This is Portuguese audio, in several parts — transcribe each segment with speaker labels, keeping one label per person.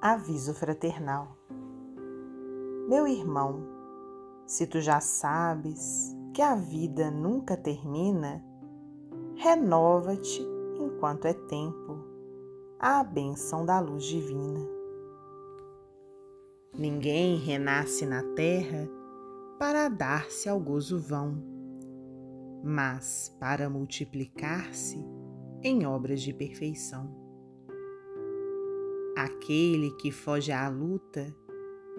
Speaker 1: Aviso fraternal. Meu irmão, se tu já sabes que a vida nunca termina, renova-te enquanto é tempo, à bênção da luz divina. Ninguém renasce na terra para dar-se ao gozo vão, mas para multiplicar-se em obras de perfeição aquele que foge à luta,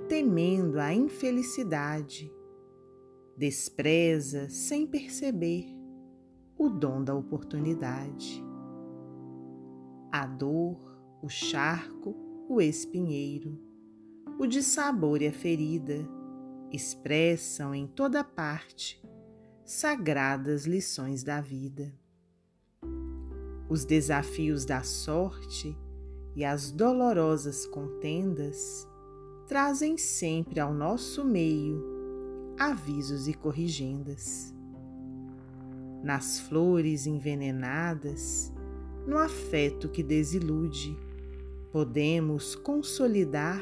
Speaker 1: temendo a infelicidade, despreza sem perceber o dom da oportunidade. A dor, o charco, o espinheiro, o dissabor e a ferida expressam em toda parte sagradas lições da vida. Os desafios da sorte e as dolorosas contendas trazem sempre ao nosso meio avisos e corrigendas. Nas flores envenenadas, no afeto que desilude, podemos consolidar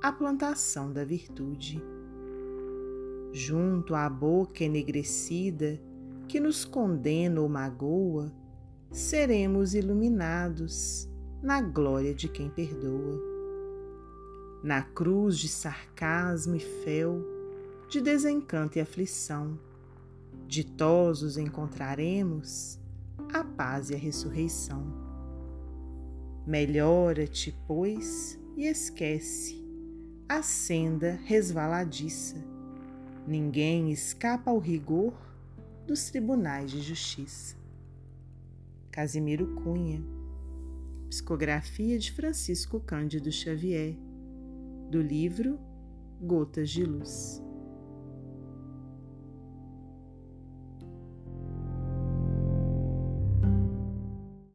Speaker 1: a plantação da virtude. Junto à boca enegrecida que nos condena ou magoa, seremos iluminados na glória de quem perdoa. Na cruz de sarcasmo e fel, de desencanto e aflição, ditosos encontraremos a paz e a ressurreição. Melhora-te, pois, e esquece a senda resvaladiça. Ninguém escapa ao rigor dos tribunais de justiça. Casimiro Cunha Psicografia de Francisco Cândido Xavier, do livro Gotas de Luz.